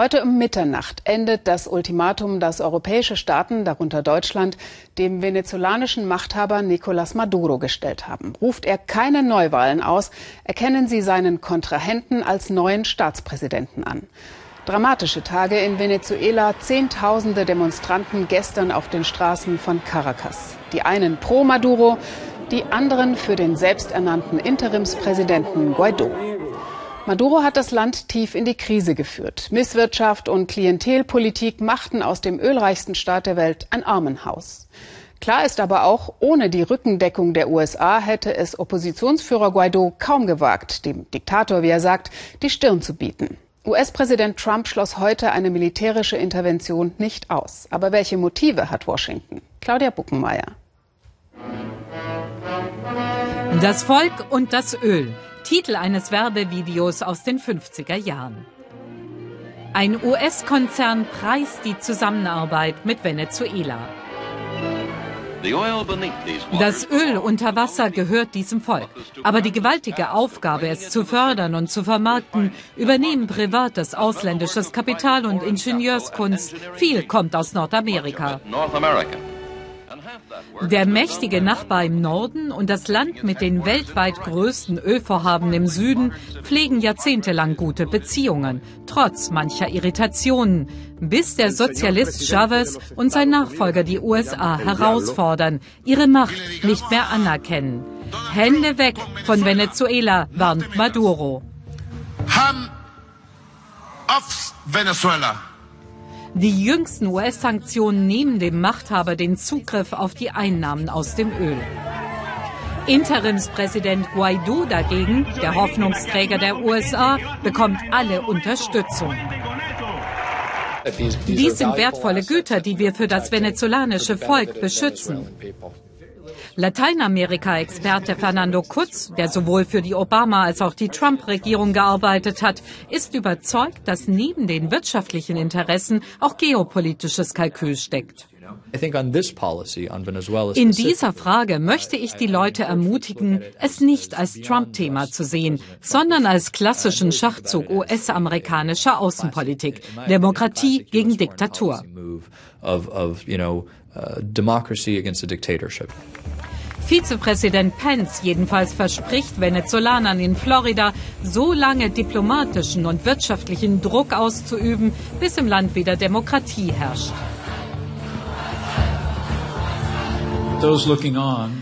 Heute um Mitternacht endet das Ultimatum, das europäische Staaten, darunter Deutschland, dem venezolanischen Machthaber Nicolás Maduro gestellt haben. Ruft er keine Neuwahlen aus, erkennen sie seinen Kontrahenten als neuen Staatspräsidenten an. Dramatische Tage in Venezuela, Zehntausende Demonstranten gestern auf den Straßen von Caracas. Die einen pro Maduro, die anderen für den selbsternannten Interimspräsidenten Guaido. Maduro hat das Land tief in die Krise geführt. Misswirtschaft und Klientelpolitik machten aus dem ölreichsten Staat der Welt ein Armenhaus. Klar ist aber auch, ohne die Rückendeckung der USA hätte es Oppositionsführer Guaido kaum gewagt, dem Diktator, wie er sagt, die Stirn zu bieten. US-Präsident Trump schloss heute eine militärische Intervention nicht aus. Aber welche Motive hat Washington? Claudia Buckenmeier. Das Volk und das Öl. Titel eines Werbevideos aus den 50er Jahren. Ein US-Konzern preist die Zusammenarbeit mit Venezuela. Das Öl unter Wasser gehört diesem Volk. Aber die gewaltige Aufgabe, es zu fördern und zu vermarkten, übernehmen privates ausländisches Kapital und Ingenieurskunst. Viel kommt aus Nordamerika. Der mächtige Nachbar im Norden und das Land mit den weltweit größten Ölvorhaben im Süden pflegen jahrzehntelang gute Beziehungen, trotz mancher Irritationen, bis der Sozialist Chavez und sein Nachfolger die USA herausfordern, ihre Macht nicht mehr anerkennen. Hände weg von Venezuela, warnt Maduro. Hand auf Venezuela. Die jüngsten US-Sanktionen nehmen dem Machthaber den Zugriff auf die Einnahmen aus dem Öl. Interimspräsident Guaido dagegen, der Hoffnungsträger der USA, bekommt alle Unterstützung. Dies sind wertvolle Güter, die wir für das venezolanische Volk beschützen. Lateinamerika-Experte Fernando Kutz, der sowohl für die Obama- als auch die Trump-Regierung gearbeitet hat, ist überzeugt, dass neben den wirtschaftlichen Interessen auch geopolitisches Kalkül steckt. In dieser Frage möchte ich die Leute ermutigen, es nicht als Trump-Thema zu sehen, sondern als klassischen Schachzug US-amerikanischer Außenpolitik. Demokratie gegen Diktatur. Vizepräsident Pence jedenfalls verspricht Venezolanern in Florida, so lange diplomatischen und wirtschaftlichen Druck auszuüben, bis im Land wieder Demokratie herrscht.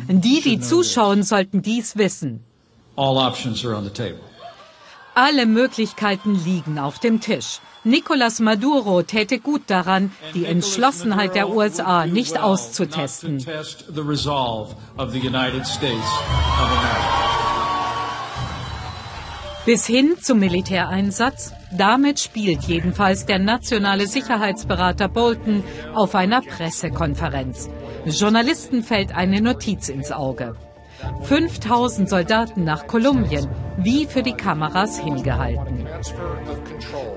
Die, die zuschauen, sollten dies wissen. Alle Möglichkeiten liegen auf dem Tisch. Nicolas Maduro täte gut daran, die Entschlossenheit der USA nicht auszutesten. Bis hin zum Militäreinsatz? Damit spielt jedenfalls der nationale Sicherheitsberater Bolton auf einer Pressekonferenz. Journalisten fällt eine Notiz ins Auge. 5000 Soldaten nach Kolumbien, wie für die Kameras hingehalten.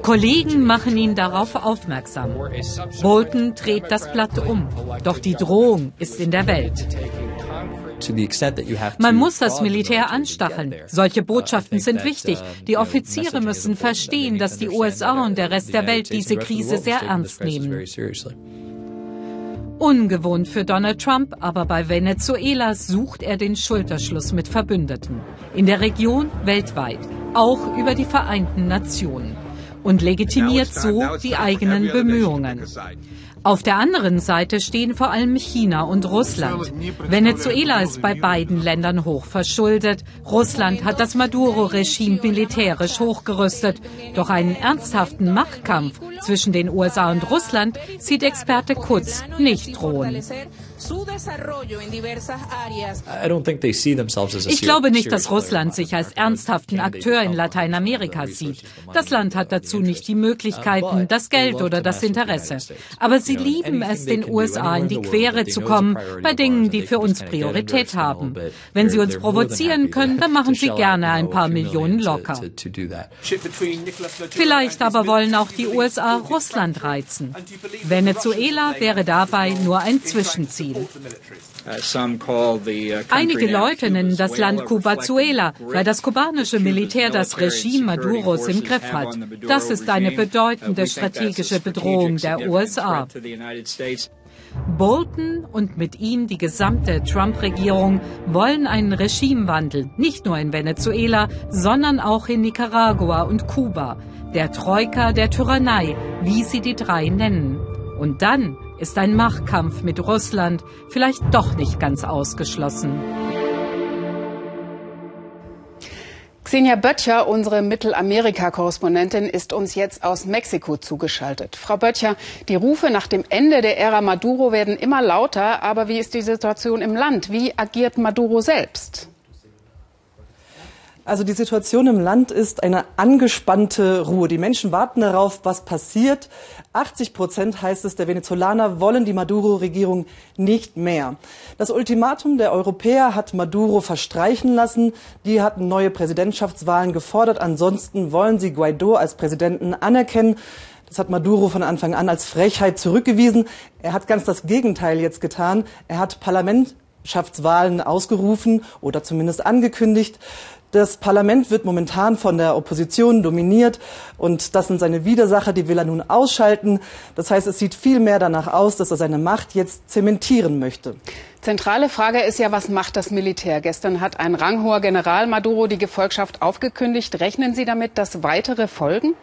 Kollegen machen ihn darauf aufmerksam. Bolton dreht das Blatt um. Doch die Drohung ist in der Welt. Man muss das Militär anstacheln. Solche Botschaften sind wichtig. Die Offiziere müssen verstehen, dass die USA und der Rest der Welt diese Krise sehr ernst nehmen. Ungewohnt für Donald Trump, aber bei Venezuela sucht er den Schulterschluss mit Verbündeten. In der Region, weltweit, auch über die Vereinten Nationen. Und legitimiert so die eigenen Bemühungen. Auf der anderen Seite stehen vor allem China und Russland. Venezuela ist bei beiden Ländern hoch verschuldet. Russland hat das Maduro-Regime militärisch hochgerüstet. Doch einen ernsthaften Machtkampf zwischen den USA und Russland sieht Experte Kutz nicht drohen. Ich glaube nicht, dass Russland sich als ernsthaften Akteur in Lateinamerika sieht. Das Land hat dazu nicht die Möglichkeiten, das Geld oder das Interesse. Aber sie lieben es, den USA in die Quere zu kommen bei Dingen, die für uns Priorität haben. Wenn sie uns provozieren können, dann machen sie gerne ein paar Millionen locker. Vielleicht aber wollen auch die USA Russland reizen. Venezuela wäre dabei nur ein Zwischenziel. Ziel. Einige Leute nennen das Land Cubazuela, weil das kubanische Militär das Regime Maduros im Griff hat. Das ist eine bedeutende strategische Bedrohung der USA. Bolton und mit ihm die gesamte Trump-Regierung wollen einen Regimewandel, nicht nur in Venezuela, sondern auch in Nicaragua und Kuba, der Troika der Tyrannei, wie sie die drei nennen. Und dann ist ein Machtkampf mit Russland vielleicht doch nicht ganz ausgeschlossen. Xenia Böttcher, unsere Mittelamerika-Korrespondentin, ist uns jetzt aus Mexiko zugeschaltet. Frau Böttcher, die Rufe nach dem Ende der Ära Maduro werden immer lauter, aber wie ist die Situation im Land? Wie agiert Maduro selbst? Also die Situation im Land ist eine angespannte Ruhe. Die Menschen warten darauf, was passiert. 80 Prozent heißt es, der Venezolaner wollen die Maduro-Regierung nicht mehr. Das Ultimatum der Europäer hat Maduro verstreichen lassen. Die hatten neue Präsidentschaftswahlen gefordert. Ansonsten wollen sie Guaido als Präsidenten anerkennen. Das hat Maduro von Anfang an als Frechheit zurückgewiesen. Er hat ganz das Gegenteil jetzt getan. Er hat Parlamentschaftswahlen ausgerufen oder zumindest angekündigt. Das Parlament wird momentan von der Opposition dominiert und das sind seine Widersacher, die will er nun ausschalten. Das heißt, es sieht viel mehr danach aus, dass er seine Macht jetzt zementieren möchte. Zentrale Frage ist ja, was macht das Militär? Gestern hat ein ranghoher General Maduro die Gefolgschaft aufgekündigt. Rechnen Sie damit, dass weitere folgen?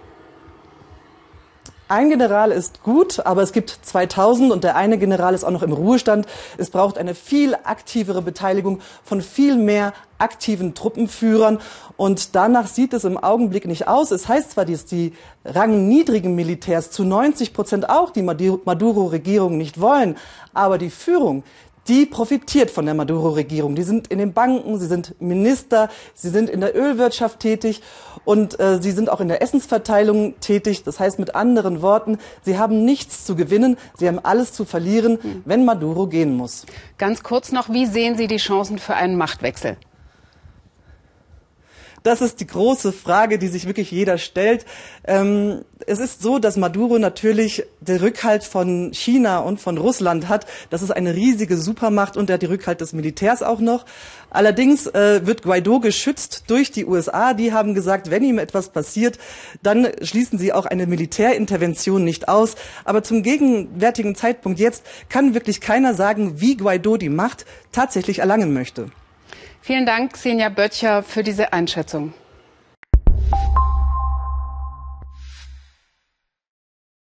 Ein General ist gut, aber es gibt 2000 und der eine General ist auch noch im Ruhestand. Es braucht eine viel aktivere Beteiligung von viel mehr aktiven Truppenführern und danach sieht es im Augenblick nicht aus. Es heißt zwar, dass die rangniedrigen Militärs zu 90 Prozent auch die Maduro-Regierung nicht wollen, aber die Führung, die profitiert von der Maduro-Regierung. Die sind in den Banken, sie sind Minister, sie sind in der Ölwirtschaft tätig und äh, sie sind auch in der Essensverteilung tätig. Das heißt mit anderen Worten, sie haben nichts zu gewinnen, sie haben alles zu verlieren, mhm. wenn Maduro gehen muss. Ganz kurz noch, wie sehen Sie die Chancen für einen Machtwechsel? Das ist die große Frage, die sich wirklich jeder stellt. Ähm, es ist so, dass Maduro natürlich den Rückhalt von China und von Russland hat. Das ist eine riesige Supermacht und er die Rückhalt des Militärs auch noch. Allerdings äh, wird Guaido geschützt durch die USA. Die haben gesagt, wenn ihm etwas passiert, dann schließen sie auch eine Militärintervention nicht aus. Aber zum gegenwärtigen Zeitpunkt jetzt kann wirklich keiner sagen, wie Guaido die Macht tatsächlich erlangen möchte. Vielen Dank, Senja Böttcher, für diese Einschätzung.